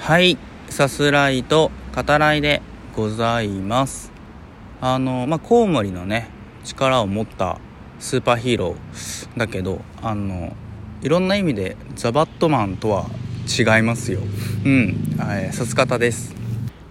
はい。さすらいと語らいでございます。あのまあコウモリのね力を持ったスーパーヒーローだけどあのいろんな意味でザ・バットマンとは違いますよ。うん。さす方です。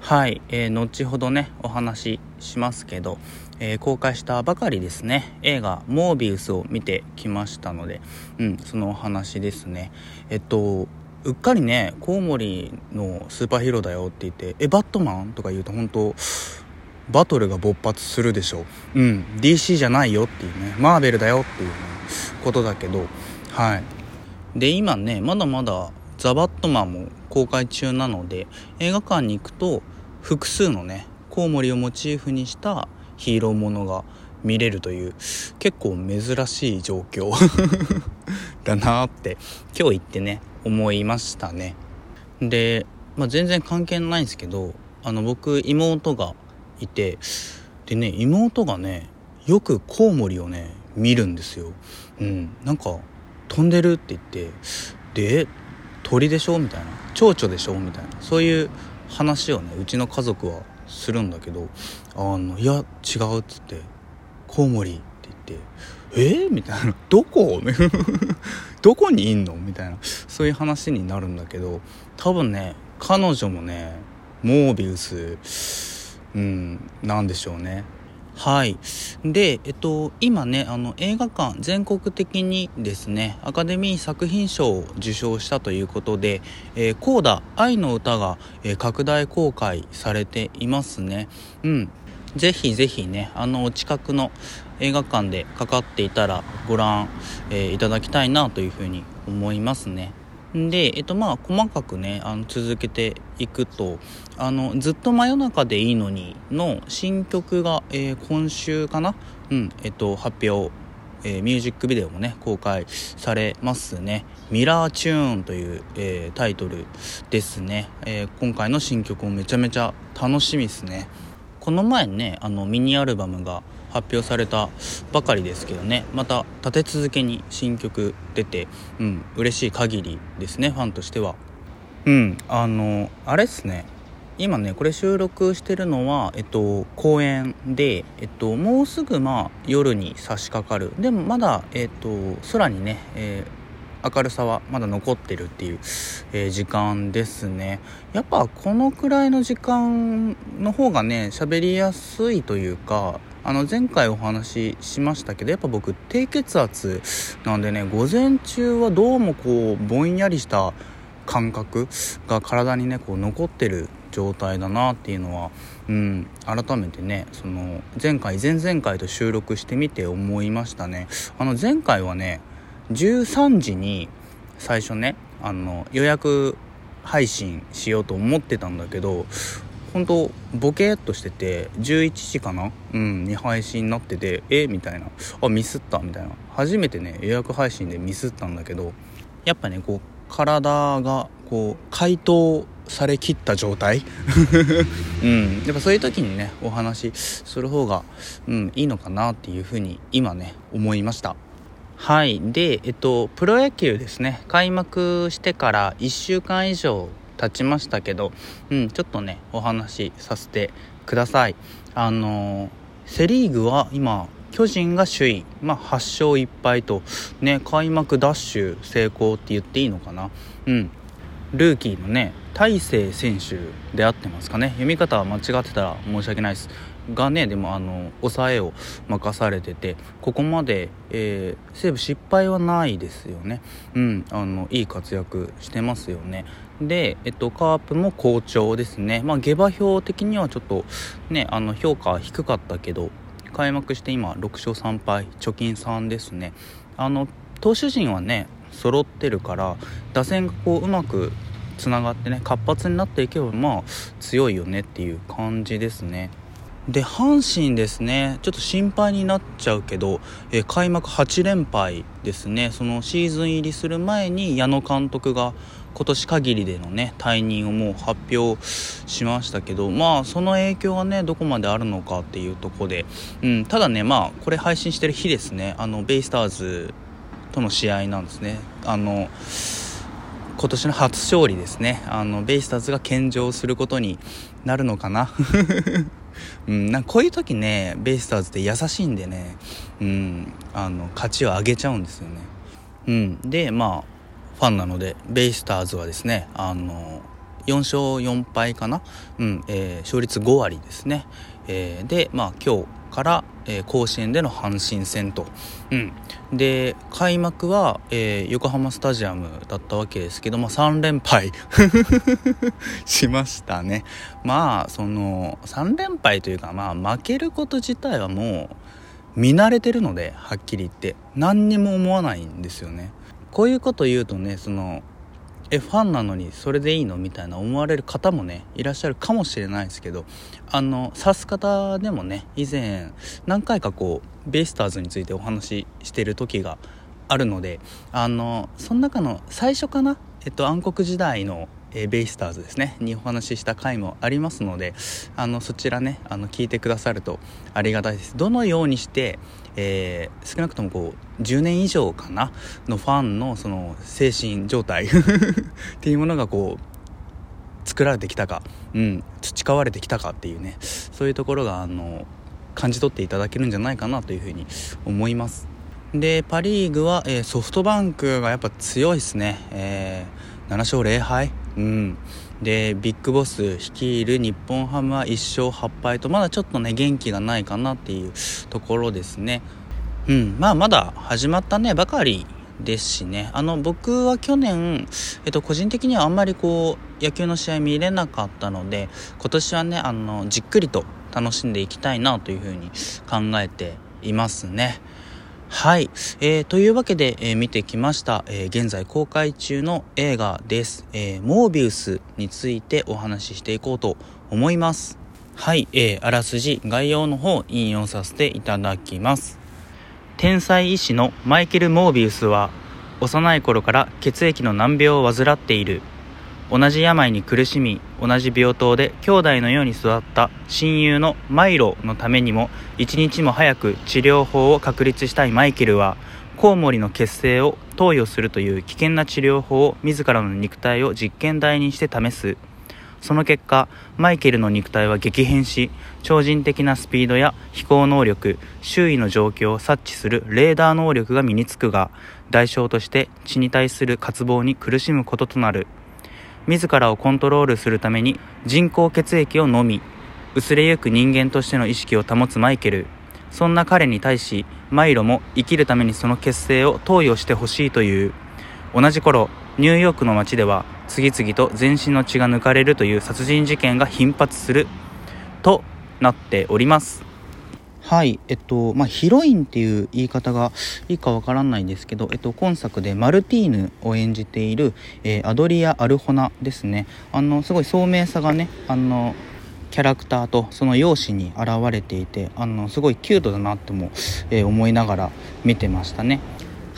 はい、えー、後ほどねお話ししますけど、えー、公開したばかりですね。映画「モービウス」を見てきましたので、うん、そのお話ですね。えっとうっかりねコウモリのスーパーヒーローだよって言って「えバットマン?」とか言うと本当バトルが勃発するでしょ。ううん DC じゃないよっていうね。マーベルだよっていう、ね、ことだけど。はい。で今ねまだまだザ・バットマンも公開中なので映画館に行くと複数のねコウモリをモチーフにしたヒーローものが見れるという結構珍しい状況 だなって今日行ってね思いましたね。で、まあ、全然関係ないんですけどあの僕妹がいてでね妹がねよくコウモリをね見るんですよ。うん。なんか飛んでるって言ってで鳥でしょみたいな。蝶々でしょみたいな。そういう話をねうちの家族はするんだけどあのいや違うっつってコウモリって言ってえ？ー、みたいなどこ？どこにいんの？みたいなそういう話になるんだけど多分ね彼女もねモービウスうんなんでしょうねはい。で、えっと、今ね、あの、映画館、全国的にですね、アカデミー作品賞を受賞したということで、えー、コーダ愛の歌が、えー、拡大公開されていますね。うん。ぜひぜひね、あのお、近くの映画館でかかっていたらご覧、えー、いただきたいなというふうに思いますね。で、えっとまあ、細かくね、あの、続けていくと、あの、ずっと真夜中でいいのにの新曲が、えー、今週かな？うん、えっと、発表、えー、ミュージックビデオもね、公開されますね。ミラーチューンという、えー、タイトルですね。え今回の新曲もめちゃめちゃ楽しみですね。この前ね、あの、ミニアルバムが、発表されたばかりですけどね。また立て続けに新曲出てうん嬉しい限りですねファンとしては。うんあのあれっすね。今ねこれ収録してるのはえっと公演でえっともうすぐまあ夜に差し掛かる。でもまだえっと空にね、えー明るさはまだ残ってるっていう、えー、時間ですね。やっぱこのくらいの時間の方がね喋りやすいというかあの前回お話ししましたけどやっぱ僕低血圧なんでね午前中はどうもこうぼんやりした感覚が体にねこう残ってる状態だなっていうのは、うん、改めてねその前回前々回と収録してみて思いましたね。あの前回はね13時に最初ねあの予約配信しようと思ってたんだけど本当ボケーっとしてて11時かなうんに配信になっててえみたいな。あミスったみたいな。初めてね予約配信でミスったんだけどやっぱねこう体がこう解凍されきった状態？うん。やっぱそういう時にねお話しする方が、うん、いいのかなっていうふうに今ね思いました。はい。でえっとプロ野球ですね。開幕してから1週間以上経ちましたけど、うん、ちょっとねお話しさせてください。あのセ・リーグは今巨人が首位、まあ、8勝1敗と、ね、開幕ダッシュ成功って言っていいのかな、うん、ルーキーのね大勢選手であってますかね。読み方は間違ってたら申し訳ないです。がねでもあの抑えを任されててここまで、えー、西武失敗はないですよね。うんあのいい活躍してますよね。で、えっと、カープも好調ですね。まあ下馬評的にはちょっとねあの評価低かったけど開幕して今6勝3敗貯金3ですね。あの投手陣はね揃ってるから打線がこううまくつながってね活発になっていけばまあ強いよねっていう感じですね。で阪神ですねちょっと心配になっちゃうけど、えー、開幕8連敗ですね。そのシーズン入りする前に矢野監督が今年限りでのね退任をもう発表しましたけどまあその影響がねどこまであるのかっていうとこで、うん、ただねまあこれ配信してる日ですね。あのベイスターズとの試合なんですね。あの今年の初勝利ですね。あのベイスターズが献上することになるのかな。うん、なんかこういう時ねベイスターズって優しいんでね、うん、あの勝ちを上げちゃうんですよね、うん、でまあファンなのでベイスターズはですねあの4勝4敗かな、うんえー、勝率5割ですね、えー、でまあ今日から、えー、甲子園での阪神戦と、うん、で開幕は、えー、横浜スタジアムだったわけですけども3連敗。しましたね。まあその3連敗というかまあ負けること自体はもう見慣れてるのではっきり言って。何にも思わないんですよね。こういうこと言うとねそのえファンなのにそれでいいの？みたいな思われる方もねいらっしゃるかもしれないですけどあの指す方でもね以前何回かこうベイスターズについてお話ししてる時があるのであのその中の最初かな、えっと、暗黒時代のえベイスターズですね。にお話しした回もありますのであのそちらねあの聞いてくださるとありがたいです。どのようにして、えー、少なくともこう10年以上かなのファンのその精神状態 っていうものがこう作られてきたか、うん、培われてきたかっていうねそういうところがあの感じ取っていただけるんじゃないかなというふうに思います。でパ・リーグは、えー、ソフトバンクがやっぱ強いですね、えー、7勝0敗。うん、でビッグボス率いる日本ハムは1勝8敗とまだちょっとね元気がないかなっていうところですね。うん、まあまだ始まったねばかりですしねあの僕は去年、えっと、個人的にはあんまりこう野球の試合見れなかったので今年はねあのじっくりと楽しんでいきたいなというふうに考えていますね。はい、えー、というわけで、えー、見てきました、えー、現在公開中の映画です、え、モービウスについてお話ししていこうと思います。はい、えー、あらすじ概要の方引用させていただきます。天才医師のマイケル・モービウスは幼い頃から血液の難病を患っている。同じ病に苦しみ同じ病棟で兄弟のように育った親友のマイロのためにも一日も早く治療法を確立したいマイケルはコウモリの血清を投与するという危険な治療法を自らの肉体を実験台にして試す。その結果マイケルの肉体は激変し超人的なスピードや飛行能力周囲の状況を察知するレーダー能力が身につくが代償として血に対する渇望に苦しむこととなる。自らをコントロールするために人工血液を飲み薄れゆく人間としての意識を保つマイケル。そんな彼に対しマイロも生きるためにその血清を投与してほしいという。同じ頃ニューヨークの街では次々と全身の血が抜かれるという殺人事件が頻発するとなっております。はい、えっと、まあ、ヒロインっていう言い方がいいかわからないんですけど、えっと、今作でマルティーヌを演じている、えー、アドリア・アルホナですね。あの、すごい聡明さがね、あの、キャラクターとその容姿に現れていて、あの、すごいキュートだなっても、えー、思いながら見てましたね。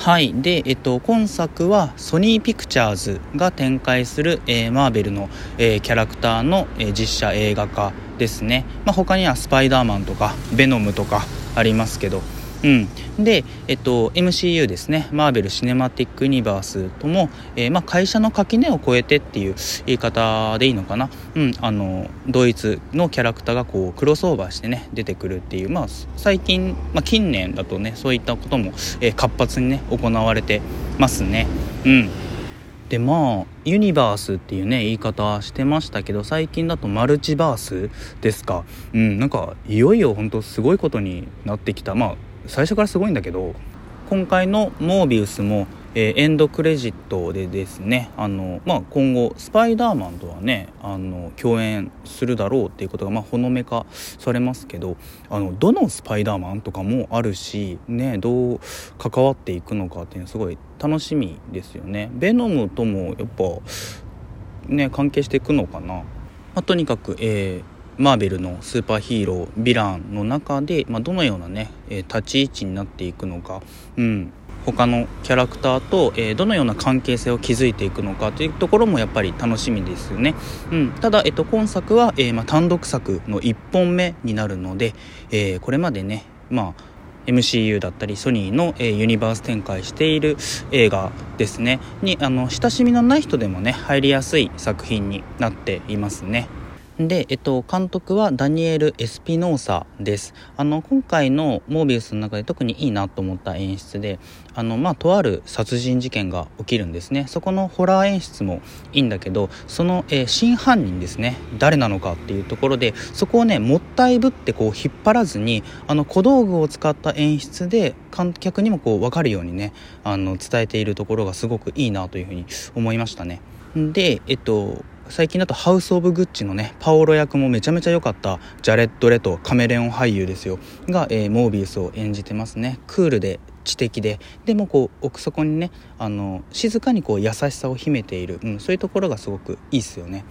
はい。で、えっと、今作はソニーピクチャーズが展開する、えー、マーベルの、えー、キャラクターの、えー、実写映画化ですね。まあ、他にはスパイダーマンとか、ベノムとかありますけど、うん、で、えっと、MCU ですね。マーベル・シネマティック・ユニバースとも、えー、まあ、会社の垣根を越えてっていう言い方でいいのかな、うん、あのドイツのキャラクターがこうクロスオーバーしてね出てくるっていう、まあ、最近、まあ、近年だとねそういったことも、えー、活発にね行われてますね。うん。でまあユニバースっていうね言い方してましたけど最近だとマルチバースですか。うん。なんかいよいよ本当すごいことになってきた。まあ最初からすごいんだけど今回のモービウスも、えー、エンドクレジットでですねあの、まあ、今後スパイダーマンとはねあの共演するだろうっていうことが、まあ、ほのめかされますけどあのどのスパイダーマンとかもあるし、ね、どう関わっていくのかっていうのすごい楽しみですよね。ベノムともやっぱね関係していくのかな。まあ、とにかく、えーマーベルのスーパーヒーローヴィランの中で、まあ、どのようなね、えー、立ち位置になっていくのか、うん、他のキャラクターと、えー、どのような関係性を築いていくのかというところもやっぱり楽しみですよね、うん、ただ、えっと、今作は、えー、まあ、単独作の1本目になるので、えこれまでね、まあ MCU だったりソニーの、えー、ユニバース展開している映画ですね。にあの親しみのない人でもね入りやすい作品になっていますね。で、えっと、監督はダニエル・エスピノーサです。あの、今回のモービウスの中で特にいいなと思った演出で、あの、まあ、とある殺人事件が起きるんですね。そこのホラー演出もいいんだけど、その、えー、真犯人ですね、誰なのかっていうところで、そこをね、もったいぶってこう引っ張らずに、あの、小道具を使った演出で、観客にもこう分かるようにね、あの、伝えているところがすごくいいなというふうに思いましたね。で、えっと、最近だとハウス・オブ・グッチのねパオロ役もめちゃめちゃ良かったジャレッド・レトカメレオン俳優ですよ。が、えー、モービウスを演じてますね。クールで知的で。でもこう奥底にねあの静かにこう優しさを秘めている、うん、そういうところがすごくいいっすよね。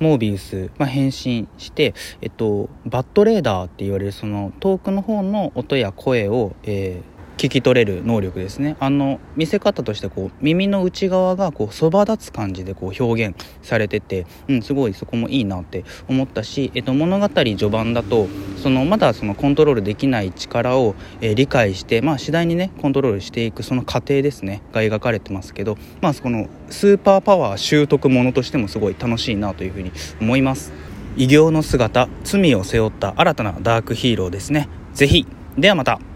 モービウス、まあ、変身して、えっと、バッドレーダーって言われるその遠くの方の音や声を、えー、聞き取れる能力ですね。あの見せ方としてこう耳の内側がこうそば立つ感じでこう表現されてて、うん、すごいそこもいいなって思ったし、えっと、物語序盤だとそのまだそのコントロールできない力を、えー、理解して、まあ、次第にねコントロールしていくその過程ですねが描かれてますけど、まあ、そのスーパーパワー習得ものとしてもすごい楽しいなというふうに思います。異形の姿罪を背負った新たなダークヒーローですね。ぜひ。ではまた。